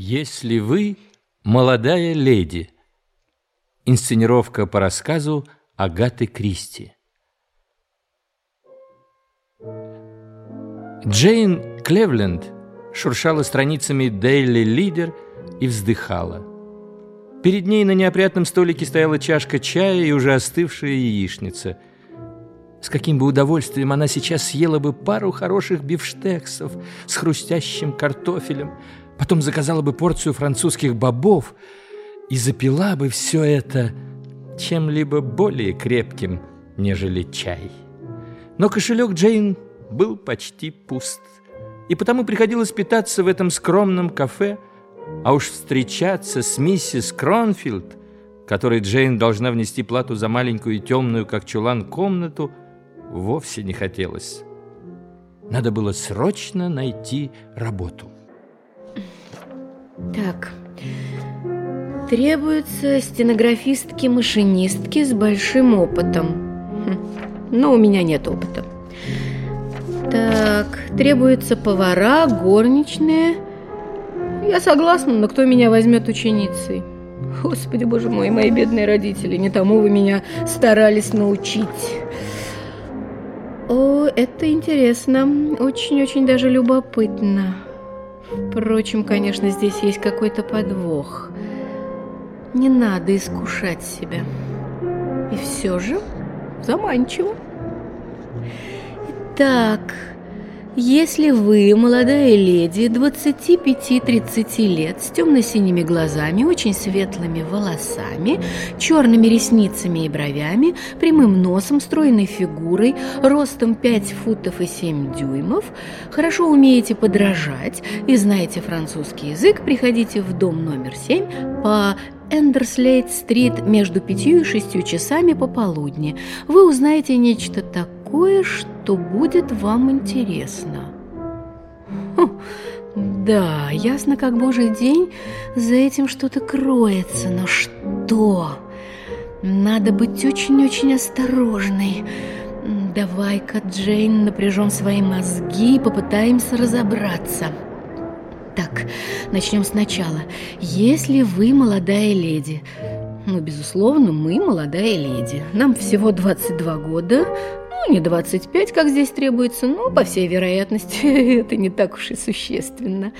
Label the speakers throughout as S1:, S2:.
S1: Если вы молодая леди. Инсценировка по рассказу Агаты Кристи. Джейн Клевленд шуршала страницами Daily Leader и вздыхала. Перед ней на неопрятном столике стояла чашка чая и уже остывшая яичница. С каким бы удовольствием она сейчас съела бы пару хороших бифштексов с хрустящим картофелем, потом заказала бы порцию французских бобов и запила бы все это чем-либо более крепким, нежели чай. Но кошелек Джейн был почти пуст, и потому приходилось питаться в этом скромном кафе, а уж встречаться с миссис Кронфилд, которой Джейн должна внести плату за маленькую и темную, как чулан, комнату, вовсе не хотелось. Надо было срочно найти работу.
S2: Так, требуются стенографистки-машинистки с большим опытом. Хм, но у меня нет опыта. Так, требуются повара, горничные. Я согласна, но кто меня возьмет ученицей? Господи, боже мой, мои бедные родители, не тому вы меня старались научить. О, это интересно, очень-очень даже любопытно. Впрочем, конечно, здесь есть какой-то подвох. Не надо искушать себя. И все же заманчиво. Итак, если вы, молодая леди, 25-30 лет, с темно-синими глазами, очень светлыми волосами, черными ресницами и бровями, прямым носом, стройной фигурой, ростом 5 футов и 7 дюймов, хорошо умеете подражать и знаете французский язык, приходите в дом номер 7 по Эндерслейт-стрит между пятью и шестью часами пополудни. Вы узнаете нечто такое, что будет вам интересно. Хм, да, ясно как божий день, за этим что-то кроется, но что? Надо быть очень-очень осторожной. Давай-ка, Джейн, напряжем свои мозги и попытаемся разобраться. Так, начнем сначала. Если вы молодая леди, ну, безусловно, мы молодая леди. Нам всего 22 года, ну, не 25, как здесь требуется, но, по всей вероятности, это не так уж и существенно.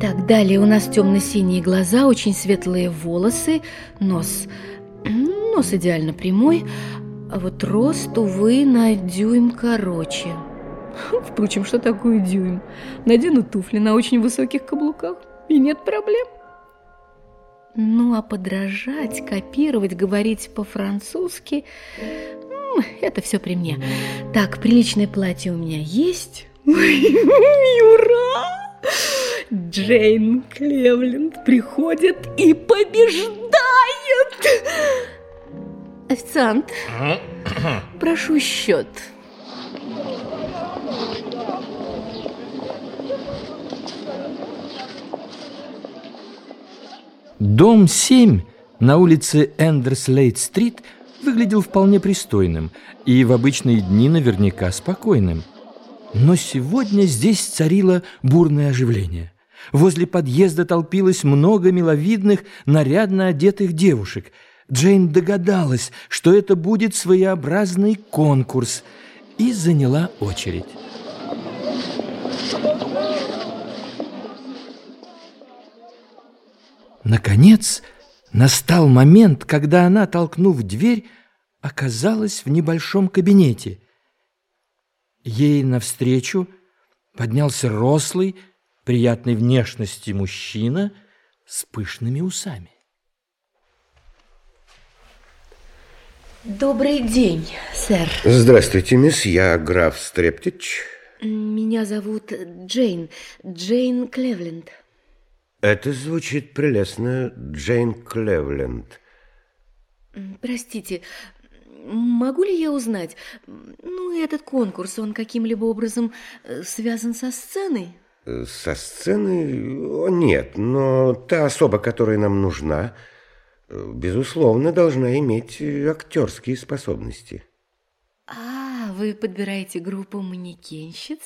S2: Так, далее у нас темно-синие глаза, очень светлые волосы, нос, нос идеально прямой, а вот рост, увы, на дюйм короче – Впрочем, что такое дюйм? Надену туфли на очень высоких каблуках, и нет проблем. Ну, а подражать, копировать, говорить по-французски – это все при мне. Так, приличное платье у меня есть. Юра! Джейн Клевленд приходит и побеждает! Официант, прошу счет.
S1: Дом 7 на улице Эндерслейт-стрит выглядел вполне пристойным и в обычные дни наверняка спокойным. Но сегодня здесь царило бурное оживление. Возле подъезда толпилось много миловидных, нарядно одетых девушек. Джейн догадалась, что это будет своеобразный конкурс, и заняла очередь. Наконец, настал момент, когда она, толкнув дверь, оказалась в небольшом кабинете. Ей навстречу поднялся рослый, приятной внешности мужчина с пышными усами.
S2: Добрый день, сэр.
S3: Здравствуйте, мисс. Я граф Стрептич.
S2: Меня зовут Джейн. Джейн Клевленд.
S3: Это звучит прелестно, Джейн Клевленд.
S2: Простите, могу ли я узнать, ну, этот конкурс, он каким-либо образом э, связан со сценой?
S3: Со сценой? О, нет, но та особа, которая нам нужна, безусловно, должна иметь актерские способности.
S2: А, вы подбираете группу манекенщиц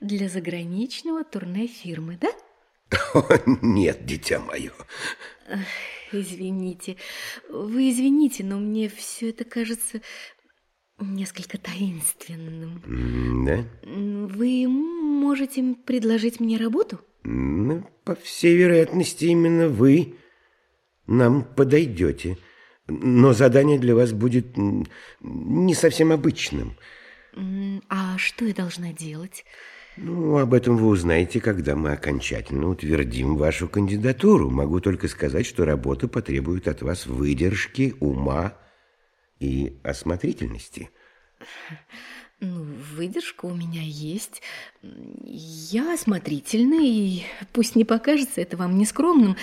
S2: для заграничного турне фирмы, да?
S3: Нет, дитя мое.
S2: Извините, вы извините, но мне все это кажется несколько таинственным.
S3: Да?
S2: Вы можете предложить мне работу?
S3: Ну, по всей вероятности, именно вы нам подойдете. Но задание для вас будет не совсем обычным.
S2: А что я должна делать?
S3: Ну, об этом вы узнаете, когда мы окончательно утвердим вашу кандидатуру. Могу только сказать, что работа потребует от вас выдержки, ума и осмотрительности.
S2: Ну, выдержка у меня есть. Я осмотрительна, и пусть не покажется это вам нескромным,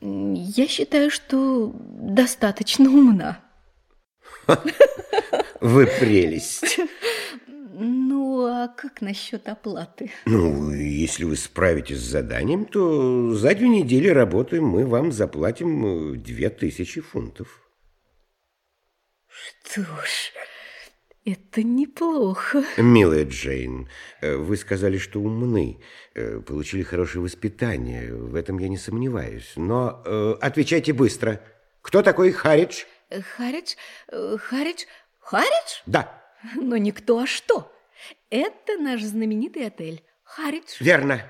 S2: я считаю, что достаточно умна.
S3: Вы прелесть.
S2: Ну, а как насчет оплаты?
S3: Ну, если вы справитесь с заданием, то за две недели работы мы вам заплатим э, две тысячи фунтов.
S2: Что ж, это неплохо.
S3: Милая Джейн, э, вы сказали, что умны, э, получили хорошее воспитание, в этом я не сомневаюсь. Но э, отвечайте быстро. Кто такой Харидж?
S2: Харидж? Харидж? Харидж?
S3: Да.
S2: Но никто, а что? Это наш знаменитый отель. Харидж.
S3: Верно.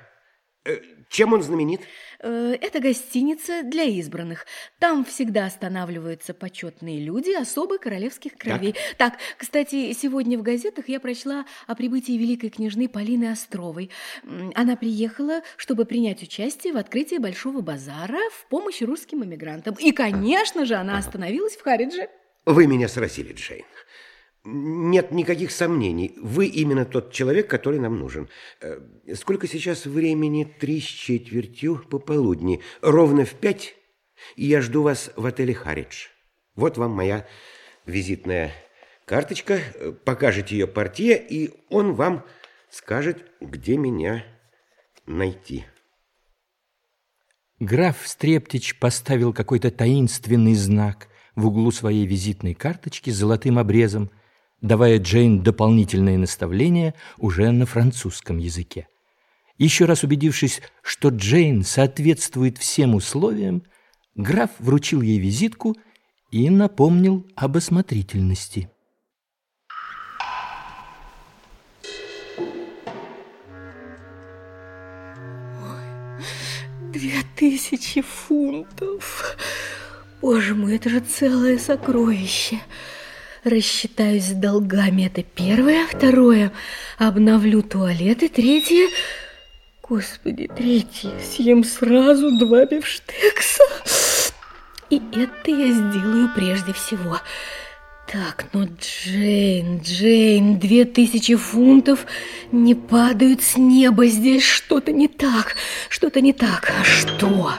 S3: Э, чем он знаменит?
S2: Э, это гостиница для избранных. Там всегда останавливаются почетные люди особо королевских кровей. Так. так, кстати, сегодня в газетах я прочла о прибытии великой княжны Полины Островой. Она приехала, чтобы принять участие в открытии Большого базара в помощь русским эмигрантам. И, конечно же, она остановилась в Харидже.
S3: Вы меня сразили, Джейн. Нет никаких сомнений. Вы именно тот человек, который нам нужен. Э, сколько сейчас времени? Три с четвертью пополудни. Ровно в пять. И я жду вас в отеле «Харидж». Вот вам моя визитная карточка. Покажете ее портье, и он вам скажет, где меня найти.
S1: Граф Стрептич поставил какой-то таинственный знак в углу своей визитной карточки с золотым обрезом – давая Джейн дополнительные наставления уже на французском языке. Еще раз убедившись, что Джейн соответствует всем условиям, граф вручил ей визитку и напомнил об осмотрительности.
S2: Две тысячи фунтов. Боже мой, это же целое сокровище. Рассчитаюсь с долгами, это первое. Второе, обновлю туалет. И третье, господи, третье, съем сразу два бифштекса. И это я сделаю прежде всего. Так, ну, Джейн, Джейн, две тысячи фунтов не падают с неба. Здесь что-то не так, что-то не так. А что?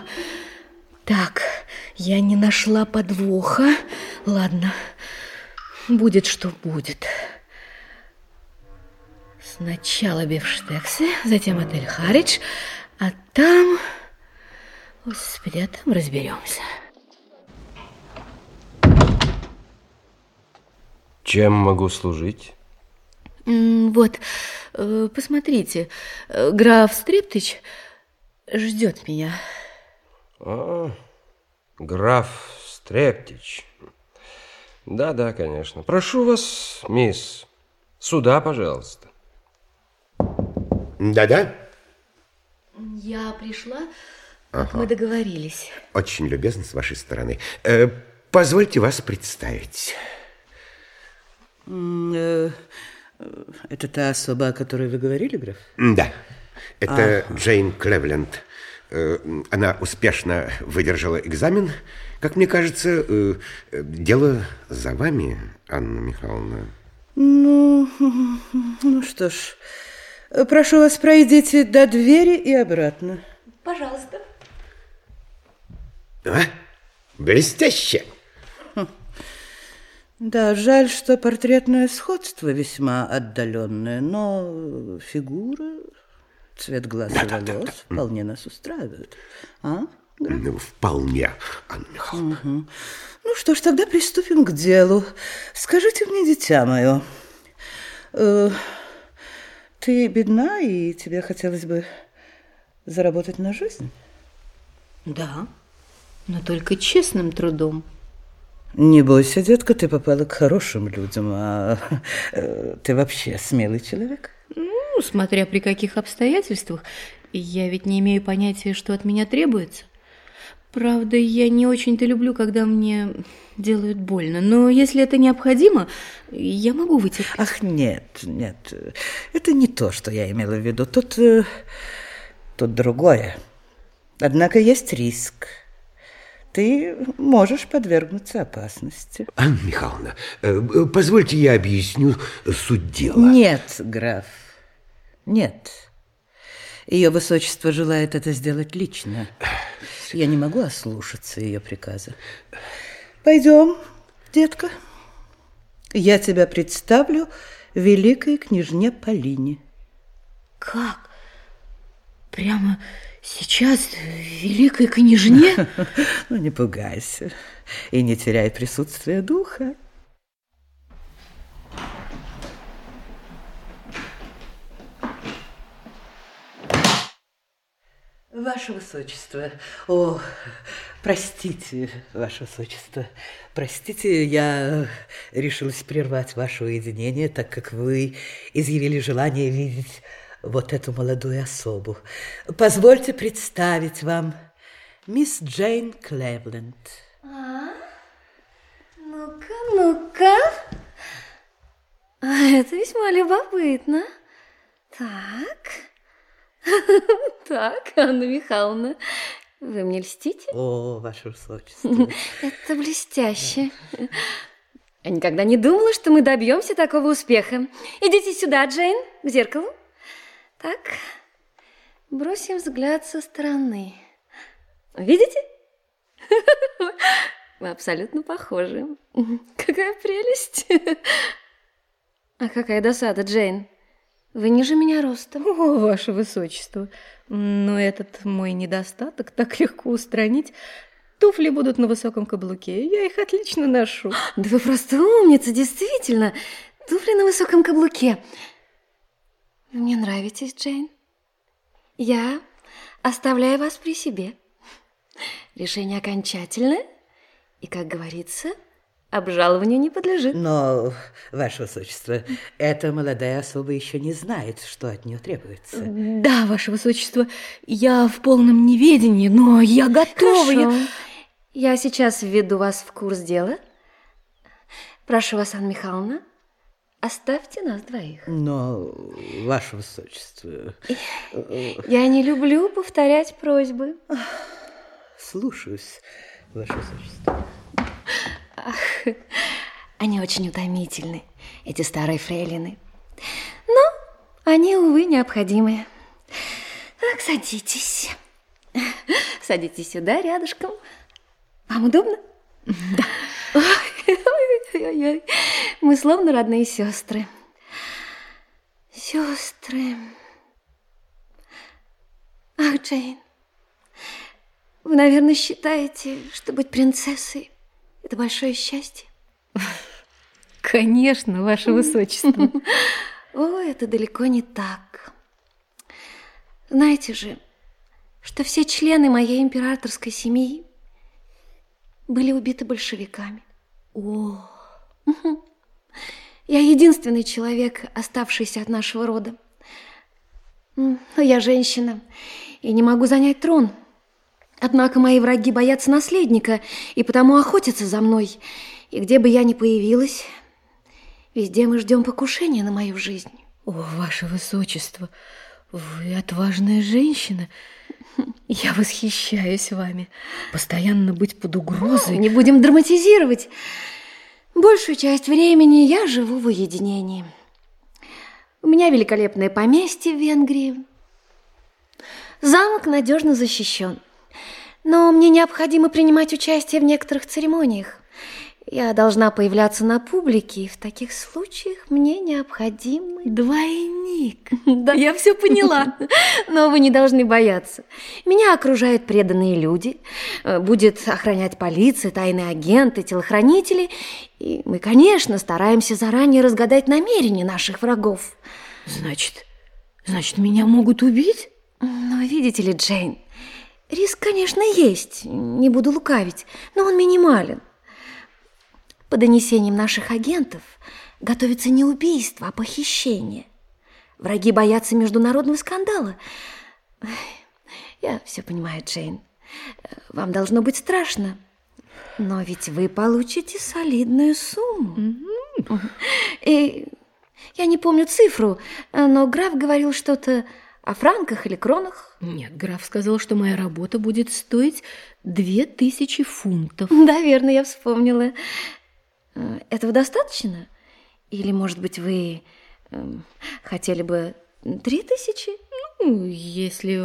S2: Так, я не нашла подвоха. Ладно, Будет, что будет. Сначала бифштексы, затем отель Харидж, а там... Господи, а там разберемся.
S3: Чем могу служить?
S2: Вот, э, посмотрите, э, граф Стрептыч ждет меня.
S3: А, граф Стрептич. Да-да, конечно. Прошу вас, мисс, сюда, пожалуйста. Да-да?
S2: Я пришла, ага. мы договорились.
S3: Очень любезно с вашей стороны. Э, позвольте вас представить.
S4: Э, это та особа, о которой вы говорили, граф?
S3: Да. Это ага. Джейн Клевленд. Э, она успешно выдержала экзамен как мне кажется, э, дело за вами, Анна Михайловна.
S4: Ну, ну что ж, прошу вас, пройдите до двери и обратно.
S2: Пожалуйста.
S3: А? Блестяще.
S4: Да, жаль, что портретное сходство весьма отдаленное, но фигура, цвет глаз и волос вполне нас устраивают. А?
S3: Ну, вполне, Анна Михайловна.
S4: Угу. Ну что ж, тогда приступим к делу. Скажите мне, дитя мое, э, ты бедна, и тебе хотелось бы Заработать на жизнь?
S5: Да, но только честным трудом.
S4: Не бойся, детка, ты попала к хорошим людям, а э, ты вообще смелый человек?
S5: Смотря при каких обстоятельствах. Я ведь не имею понятия, что от меня требуется. Правда, я не очень-то люблю, когда мне делают больно, но если это необходимо, я могу вытерпеть.
S4: Ах, нет, нет, это не то, что я имела в виду. Тут, э, тут другое. Однако есть риск. Ты можешь подвергнуться опасности.
S3: Анна Михайловна, э, позвольте я объясню суть дела.
S4: Нет, граф, нет. Ее высочество желает это сделать лично. Я не могу ослушаться ее приказа. Пойдем, детка. Я тебя представлю великой княжне Полине.
S5: Как? Прямо сейчас великой княжне?
S4: Ну, не пугайся и не теряй присутствие духа. Ваше Высочество, о, простите, Ваше Высочество, простите, я решилась прервать ваше уединение, так как вы изъявили желание видеть вот эту молодую особу. Позвольте представить вам мисс Джейн Клевленд.
S5: А? Ну-ка, ну-ка. А это весьма любопытно. Так... Так, Анна Михайловна, вы мне льстите?
S4: О, ваше высочество.
S5: Это блестяще. Я никогда не думала, что мы добьемся такого успеха. Идите сюда, Джейн, к зеркалу. Так, бросим взгляд со стороны. Видите? Мы абсолютно похожи. Какая прелесть. А какая досада, Джейн. Вы ниже меня ростом.
S2: О, ваше высочество, но этот мой недостаток так легко устранить. Туфли будут на высоком каблуке, я их отлично ношу.
S5: Да вы просто умница, действительно. Туфли на высоком каблуке. Вы мне нравитесь, Джейн. Я оставляю вас при себе. Решение окончательное. И, как говорится, обжалованию не подлежит.
S4: Но, Ваше Высочество, эта молодая особа еще не знает, что от нее требуется.
S2: Да, Ваше Высочество, я в полном неведении, но я готова.
S5: Хорошо.
S2: Я...
S5: я сейчас введу вас в курс дела. Прошу вас, Анна Михайловна, оставьте нас двоих.
S4: Но, Ваше Высочество...
S5: Я не люблю повторять просьбы.
S4: Слушаюсь, Ваше Высочество.
S5: Ах, они очень утомительны, эти старые фрейлины. Но они, увы, необходимы. Так, садитесь. Садитесь сюда, рядышком. Вам удобно?
S2: Да.
S5: Ой-ой-ой. Мы словно родные сестры. Сестры. Ах, Джейн, вы, наверное, считаете, что быть принцессой – это большое счастье?
S2: Конечно, Ваше Высочество.
S5: О, это далеко не так. Знаете же, что все члены моей императорской семьи были убиты большевиками.
S2: О,
S5: Я единственный человек, оставшийся от нашего рода. Но я женщина и не могу занять трон. Однако мои враги боятся наследника и потому охотятся за мной. И где бы я ни появилась, везде мы ждем покушения на мою жизнь.
S2: о, Ваше Высочество, вы отважная женщина. Я восхищаюсь вами. Постоянно быть под угрозой.
S5: Не будем драматизировать. Большую часть времени я живу в уединении. У меня великолепное поместье в Венгрии. Замок надежно защищен. Но мне необходимо принимать участие в некоторых церемониях. Я должна появляться на публике, и в таких случаях мне необходимы...
S2: Двойник.
S5: Да. Я все поняла. Но вы не должны бояться. Меня окружают преданные люди. Э, Будет охранять полиция, тайные агенты, телохранители. И мы, конечно, стараемся заранее разгадать намерения наших врагов.
S2: Значит, значит, меня могут убить?
S5: Но видите ли, Джейн, риск, конечно, есть, не буду лукавить, но он минимален. По донесениям наших агентов готовится не убийство, а похищение. Враги боятся международного скандала. Я все понимаю, Джейн. Вам должно быть страшно. Но ведь вы получите солидную сумму. И я не помню цифру, но граф говорил что-то о франках или кронах.
S2: Нет, граф сказал, что моя работа будет стоить две тысячи фунтов.
S5: Да, верно, я вспомнила. Этого достаточно? Или, может быть, вы э, хотели бы три тысячи?
S2: Ну, если,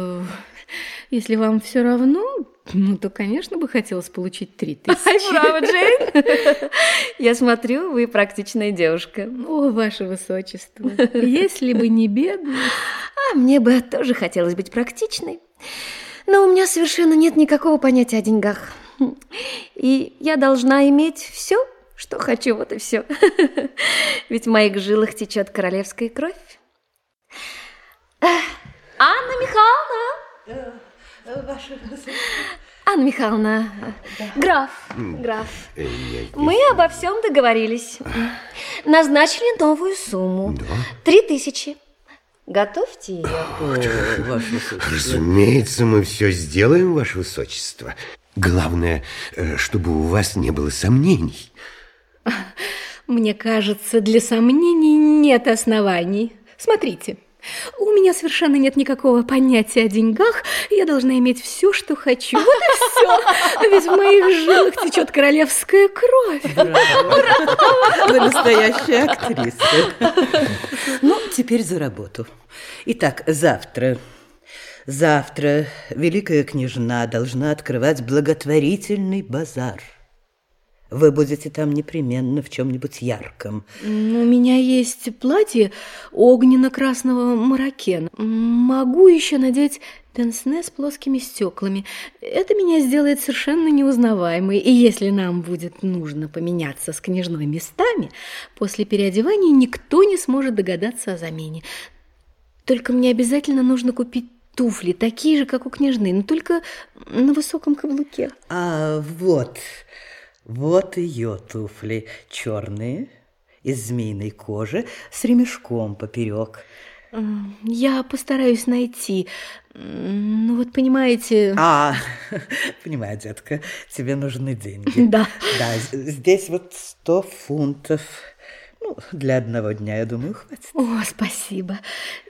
S2: если вам все равно, ну, то, конечно, бы хотелось получить три тысячи.
S5: Ай, браво, Джейн! Я смотрю, вы практичная девушка.
S2: О, ваше высочество, если бы не бедность...
S5: А мне бы тоже хотелось быть практичной. Но у меня совершенно нет никакого понятия о деньгах. И я должна иметь все, что хочу, вот и все. Ведь в моих жилах течет королевская кровь. Анна Михайловна!
S4: Ваша
S5: Анна Михайловна, граф, граф, мы обо всем договорились. Назначили новую сумму. Три тысячи. Готовьте ее.
S3: Разумеется, мы все сделаем, Ваше Высочество. Главное, э, чтобы у вас не было сомнений.
S2: Мне кажется, для сомнений нет оснований. Смотрите, у меня совершенно нет никакого понятия о деньгах, я должна иметь все, что хочу. Вот и все. Ведь в моих жилах течет королевская кровь.
S4: Вы настоящая актриса. Ну, теперь за работу. Итак, завтра... Завтра великая княжна должна открывать благотворительный базар. Вы будете там непременно в чем-нибудь ярком.
S2: У меня есть платье огненно-красного маракена. Могу еще надеть пенсне с плоскими стеклами. Это меня сделает совершенно неузнаваемой. И если нам будет нужно поменяться с княжной местами, после переодевания никто не сможет догадаться о замене. Только мне обязательно нужно купить туфли, такие же, как у княжны, но только на высоком каблуке.
S4: А вот... Вот ее туфли, черные, из змеиной кожи, с ремешком поперек.
S2: Я постараюсь найти. Ну вот понимаете...
S4: А, понимаю, детка, тебе нужны деньги.
S2: Да.
S4: Да, здесь вот сто фунтов. Ну, для одного дня, я думаю, хватит.
S2: О, спасибо.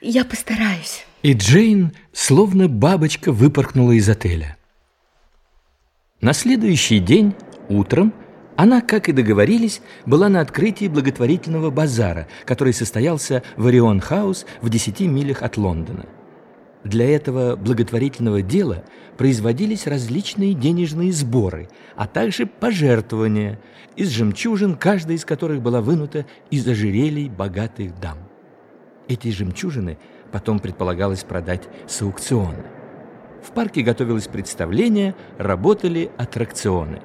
S2: Я постараюсь.
S1: И Джейн, словно бабочка, выпорхнула из отеля. На следующий день Утром она, как и договорились, была на открытии благотворительного базара, который состоялся в Орион Хаус в 10 милях от Лондона. Для этого благотворительного дела производились различные денежные сборы, а также пожертвования из жемчужин, каждая из которых была вынута из ожерелий богатых дам. Эти жемчужины потом предполагалось продать с аукциона. В парке готовилось представление, работали аттракционы.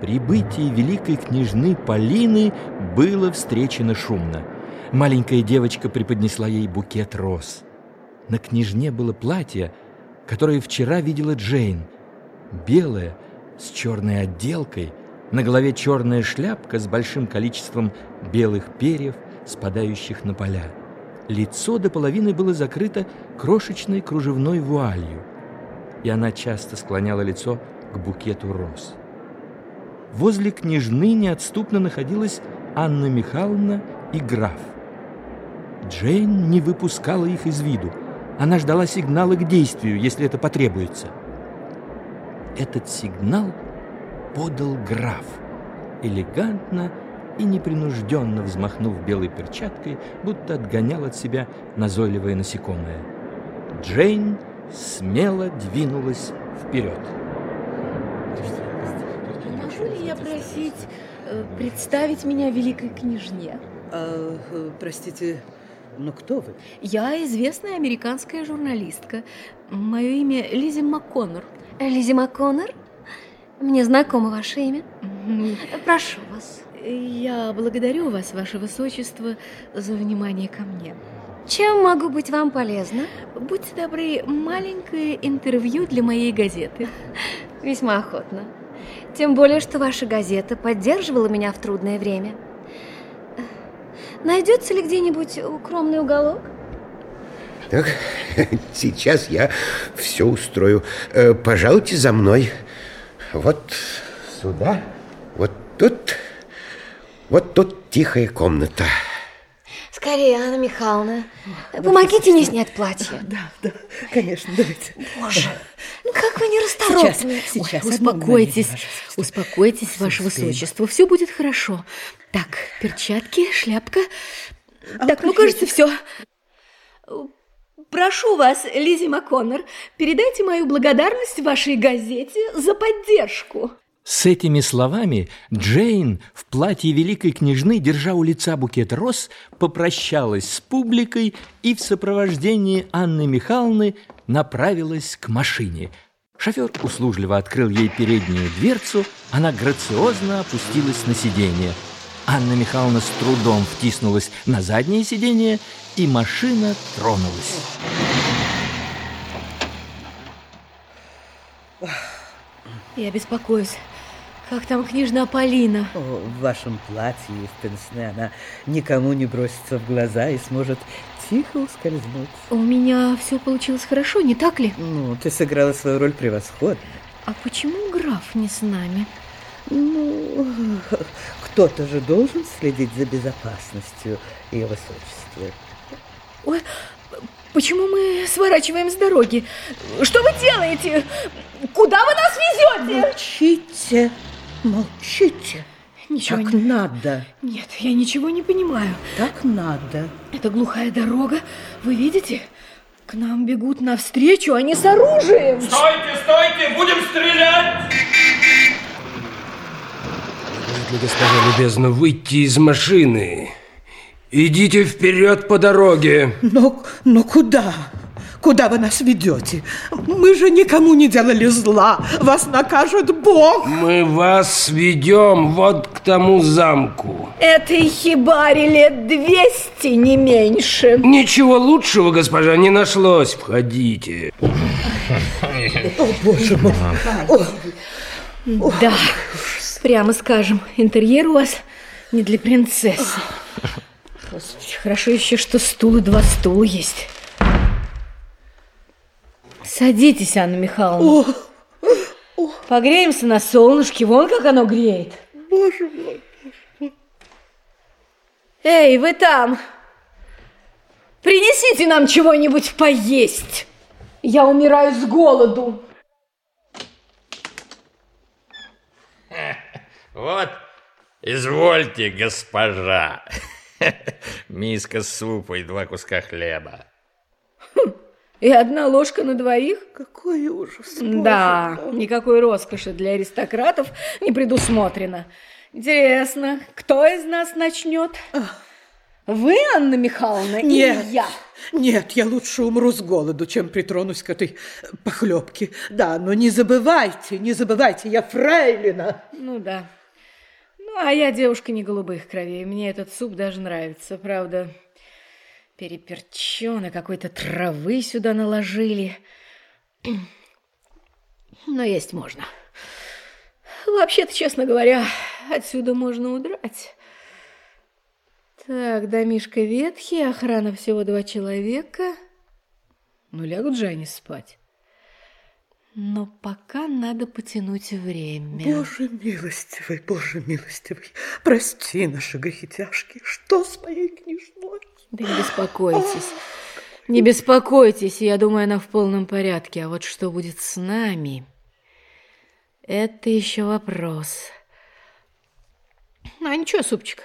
S1: Прибытие великой княжны Полины было встречено шумно. Маленькая девочка преподнесла ей букет роз. На княжне было платье, которое вчера видела Джейн. Белое, с черной отделкой, на голове черная шляпка с большим количеством белых перьев, спадающих на поля. Лицо до половины было закрыто крошечной кружевной вуалью, и она часто склоняла лицо к букету роз. Возле княжны неотступно находилась Анна Михайловна и граф. Джейн не выпускала их из виду. Она ждала сигнала к действию, если это потребуется. Этот сигнал подал граф, элегантно и непринужденно взмахнув белой перчаткой, будто отгонял от себя назойливое насекомое. Джейн смело двинулась вперед.
S2: Могу ли я просить э, представить меня великой княжне?
S4: А, э, простите, но кто вы?
S2: Я известная американская журналистка. Мое имя Лизи МакКоннор.
S5: Лизи МакКоннор? Мне знакомо ваше имя. Прошу вас.
S2: Я благодарю вас, ваше высочество, за внимание ко мне.
S5: Чем могу быть вам полезна?
S2: Будьте добры, маленькое интервью для моей газеты.
S5: Весьма охотно. Тем более, что ваша газета поддерживала меня в трудное время. Найдется ли где-нибудь укромный уголок?
S3: Так, сейчас я все устрою. Э, пожалуйте за мной. Вот сюда, вот тут, вот тут тихая комната.
S5: Скорее, Анна Михайловна, помогите мне снять платье.
S4: Да, да, конечно, давайте.
S5: Боже, ну как вы нерасторопны.
S4: Сейчас, сейчас.
S2: Ой, успокойтесь,
S4: мгновение,
S2: успокойтесь, ваше
S4: успеем.
S2: высочество, все будет хорошо. Так, перчатки, шляпка.
S4: А
S2: так, ну, кажется, все. Прошу вас, Лизи МакКоннор, передайте мою благодарность вашей газете за поддержку.
S1: С этими словами Джейн в платье великой княжны, держа у лица букет роз, попрощалась с публикой и в сопровождении Анны Михайловны направилась к машине. Шофер услужливо открыл ей переднюю дверцу, она грациозно опустилась на сиденье. Анна Михайловна с трудом втиснулась на заднее сиденье, и машина тронулась.
S2: Я беспокоюсь. Как там княжна Полина?
S4: О, в вашем платье и в пенсне она никому не бросится в глаза и сможет тихо ускользнуть.
S2: У меня все получилось хорошо, не так ли?
S4: Ну, ты сыграла свою роль превосходно.
S2: А почему граф не с нами?
S4: Ну, кто-то же должен следить за безопасностью ее высочества.
S2: Ой, почему мы сворачиваем с дороги? Что вы делаете? Куда вы нас везете?
S4: Молчите, молчите.
S2: Ничего
S4: так
S2: не...
S4: надо,
S2: Нет, я ничего не понимаю.
S4: так надо.
S2: Это глухая дорога. Вы видите? К нам бегут навстречу, они с оружием.
S6: Стойте, стойте, будем стрелять!
S7: Если, госпожа любезно, выйти из машины. Идите вперед по дороге.
S4: Но, но куда? Куда вы нас ведете? Мы же никому не делали зла. Вас накажет Бог.
S7: Мы вас ведем вот к тому замку.
S2: Этой хибаре лет двести, не меньше.
S7: Ничего лучшего, госпожа, не нашлось. Входите.
S2: Да, прямо скажем, интерьер у вас не для принцессы. Господи, хорошо еще, что стул и два стула есть. Садитесь, Анна Михайловна. Погреемся на солнышке, вон как оно греет.
S4: Боже мой.
S2: Эй, вы там! Принесите нам чего-нибудь поесть. Я умираю с голоду.
S1: Вот, извольте, госпожа. Миска супа и два куска хлеба.
S2: И одна ложка на двоих?
S4: Какой ужас.
S2: Да, никакой роскоши для аристократов не предусмотрено. Интересно, кто из нас начнет? Вы, Анна Михайловна,
S4: Нет,
S2: или я?
S4: нет, я лучше умру с голоду, чем притронусь к этой похлебке. Да, но не забывайте, не забывайте, я фрейлина.
S2: Ну да. Ну, а я девушка не голубых кровей. Мне этот суп даже нравится. Правда, переперчено, какой-то травы сюда наложили. Но есть можно. Вообще-то, честно говоря, отсюда можно удрать. Так, домишко ветхий, охрана всего два человека. Ну, лягут же они спать. Но пока надо потянуть время.
S4: Боже милостивый, Боже милостивый, прости наши грехи тяжкие. Что с моей княжной?
S2: Да не беспокойтесь. Не беспокойтесь, я думаю, она в полном порядке. А вот что будет с нами, это еще вопрос. А ничего, супчик.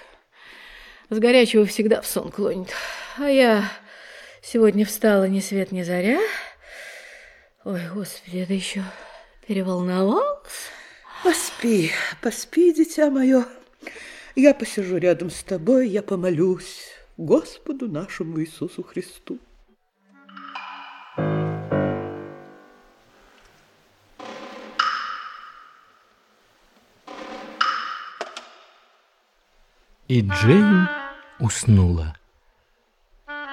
S2: С горячего всегда в сон клонит. А я сегодня встала ни свет ни заря. Ой, господи, это еще переволновалась.
S4: Поспи, поспи, дитя мое. Я посижу рядом с тобой, я помолюсь Господу нашему Иисусу Христу.
S1: И Джейн уснула.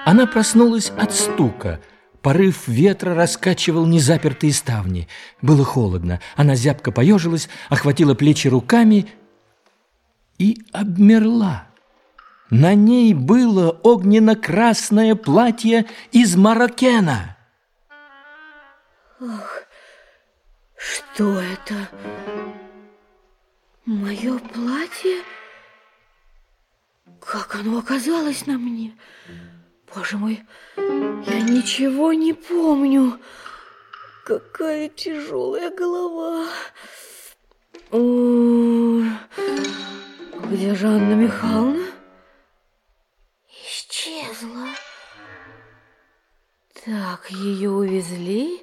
S1: Она проснулась от стука. Порыв ветра раскачивал незапертые ставни. Было холодно. Она зябко поежилась, охватила плечи руками и обмерла. На ней было огненно-красное платье из марокена.
S2: Ах, что это? Мое платье? Как оно оказалось на мне? Боже мой, я ничего не помню. Какая тяжелая голова. О, где же Анна Михайловна? Исчезла. Так, ее увезли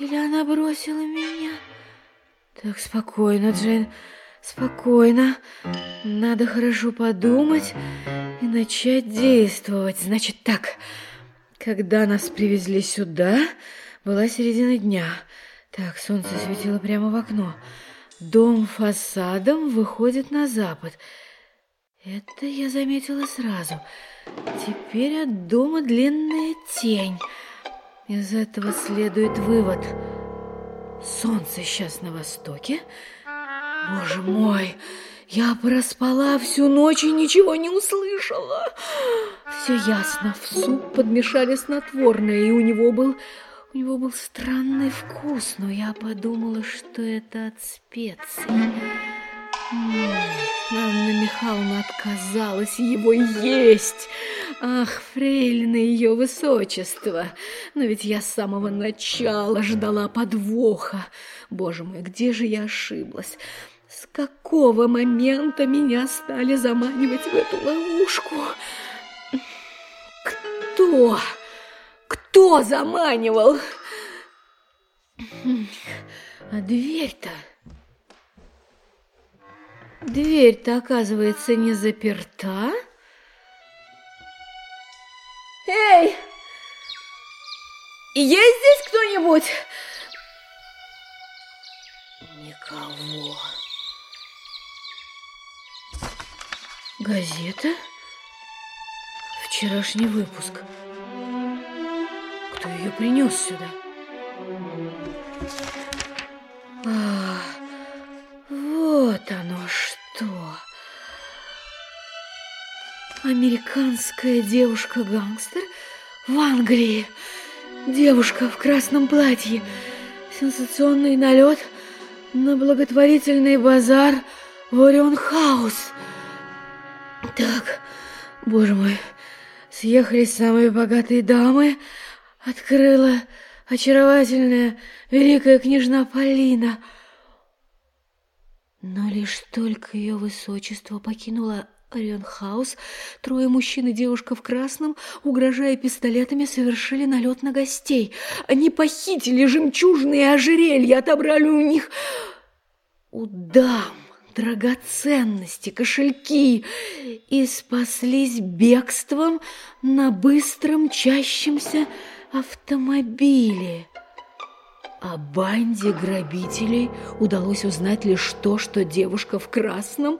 S2: или она бросила меня? Так, спокойно, Джейн, спокойно. Надо хорошо подумать и начать действовать. Значит так, когда нас привезли сюда, была середина дня. Так, солнце светило прямо в окно. Дом фасадом выходит на запад. Это я заметила сразу. Теперь от дома длинная тень. Из этого следует вывод. Солнце сейчас на востоке. Боже мой, я проспала всю ночь и ничего не услышала. Все ясно, в суп подмешали снотворное, и у него был... У него был странный вкус, но я подумала, что это от специй. Анна Михайловна отказалась его есть. Ах, фрейлина ее высочество. Но ведь я с самого начала ждала подвоха. Боже мой, где же я ошиблась? С какого момента меня стали заманивать в эту ловушку? Кто? Кто заманивал? А дверь-то... Дверь-то, оказывается, не заперта. Эй! Есть здесь кто-нибудь? Никого. Газета? Вчерашний выпуск. Кто ее принес сюда? А, вот оно что. Американская девушка-гангстер в Англии. Девушка в красном платье. Сенсационный налет на благотворительный базар в Орион Хаус. Так, боже мой, съехались самые богатые дамы, открыла очаровательная великая княжна Полина. Но лишь только ее высочество покинуло Орион-хаус, трое мужчин и девушка в красном, угрожая пистолетами, совершили налет на гостей. Они похитили жемчужные ожерелья, отобрали у них у дам драгоценности, кошельки и спаслись бегством на быстром мчащемся автомобиле. О банде грабителей удалось узнать лишь то, что девушка в красном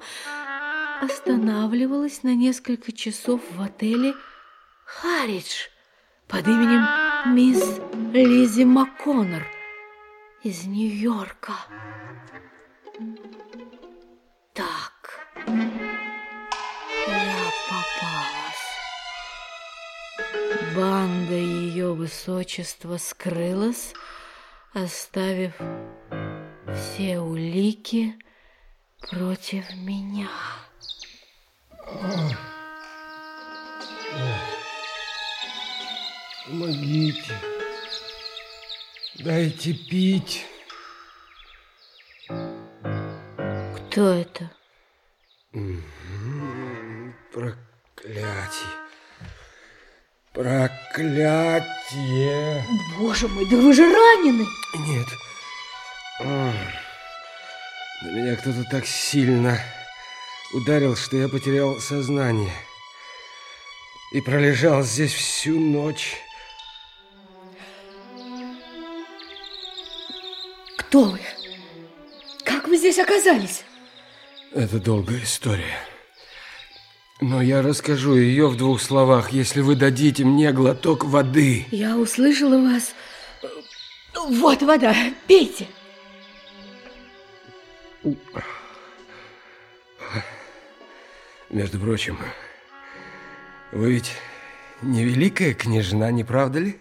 S2: останавливалась на несколько часов в отеле «Харридж» под именем мисс Лизи МакКоннор из Нью-Йорка. Так, я попалась. Банда ее высочества скрылась, оставив все улики против меня.
S7: Помогите. Дайте пить.
S2: Кто это?
S7: Проклятие. Проклятие.
S2: Боже мой, да вы же ранены!
S7: Нет. На меня кто-то так сильно ударил, что я потерял сознание. И пролежал здесь всю ночь.
S2: Кто вы? Как вы здесь оказались?
S7: Это долгая история. Но я расскажу ее в двух словах, если вы дадите мне глоток воды.
S2: Я услышала вас. Вот вода, пейте.
S7: Между прочим, вы ведь не великая княжна, не правда ли?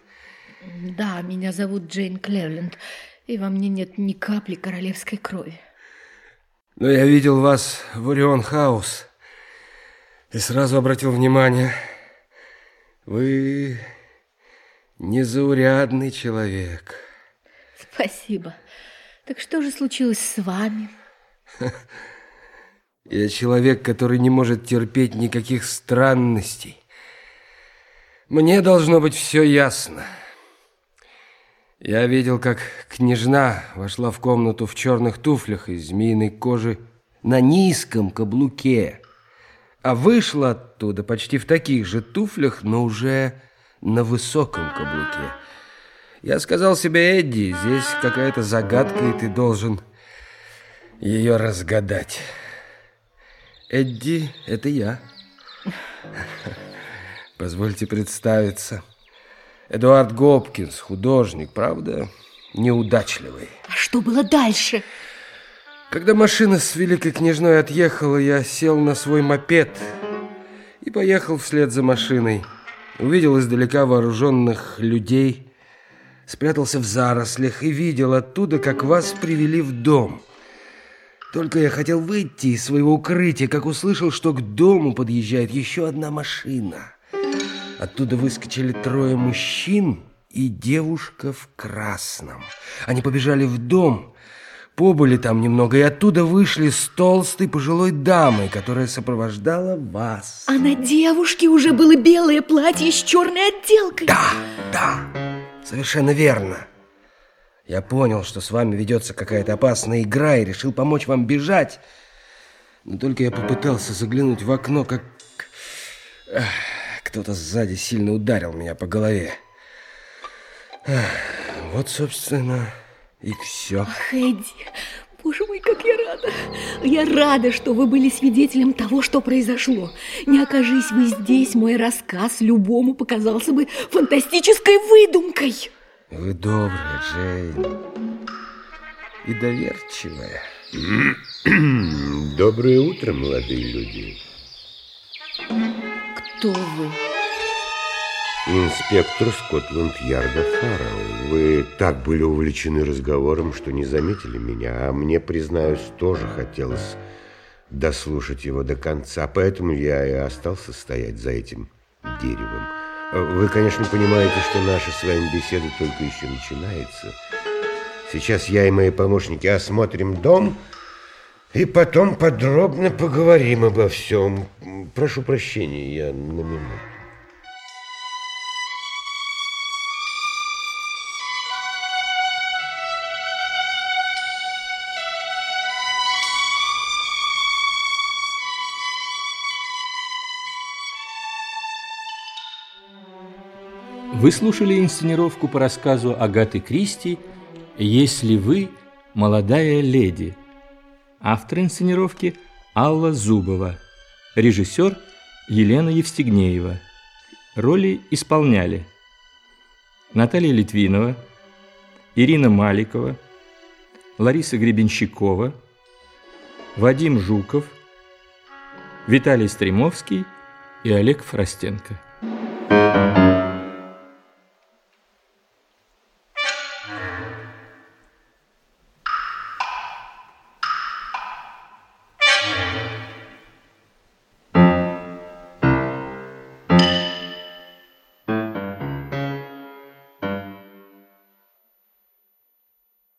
S2: Да, меня зовут Джейн Клевленд, и во мне нет ни капли королевской крови.
S7: Но я видел вас в Орион Хаус и сразу обратил внимание, вы незаурядный человек.
S2: Спасибо. Так что же случилось с вами?
S7: Я человек, который не может терпеть никаких странностей. Мне должно быть все ясно. Я видел, как княжна вошла в комнату в черных туфлях из змеиной кожи на низком каблуке, а вышла оттуда почти в таких же туфлях, но уже на высоком каблуке. Я сказал себе, Эдди, здесь какая-то загадка, и ты должен ее разгадать. Эдди, это я. Позвольте представиться. Эдуард Гопкинс, художник, правда, неудачливый.
S2: А что было дальше?
S7: Когда машина с великой княжной отъехала, я сел на свой мопед и поехал вслед за машиной. Увидел издалека вооруженных людей, спрятался в зарослях и видел оттуда, как вас привели в дом. Только я хотел выйти из своего укрытия, как услышал, что к дому подъезжает еще одна машина. Оттуда выскочили трое мужчин и девушка в красном. Они побежали в дом, побыли там немного и оттуда вышли с толстой пожилой дамой, которая сопровождала вас.
S2: А на девушке уже было белое платье с черной отделкой.
S7: Да, да, совершенно верно. Я понял, что с вами ведется какая-то опасная игра и решил помочь вам бежать. Но только я попытался заглянуть в окно, как... Кто-то сзади сильно ударил меня по голове. Вот, собственно, и все.
S2: Ах, Эдди, боже мой, как я рада. Я рада, что вы были свидетелем того, что произошло. Не окажись вы здесь, мой рассказ любому показался бы фантастической выдумкой.
S7: Вы добрая, Джейн. И доверчивая.
S3: Доброе утро, молодые люди.
S2: Кто вы?
S3: Инспектор Скотланд-Ярда Фаррелл. Вы так были увлечены разговором, что не заметили меня, а мне, признаюсь, тоже хотелось дослушать его до конца, поэтому я и остался стоять за этим деревом. Вы, конечно, понимаете, что наша с вами беседа только еще начинается. Сейчас я и мои помощники осмотрим дом и потом подробно поговорим обо всем. Прошу прощения, я на минуту.
S1: Вы слушали инсценировку по рассказу Агаты Кристи «Если вы молодая леди». Автор инсценировки Алла Зубова. Режиссер Елена Евстигнеева. Роли исполняли Наталья Литвинова, Ирина Маликова, Лариса Гребенщикова, Вадим Жуков, Виталий Стремовский и Олег Фростенко.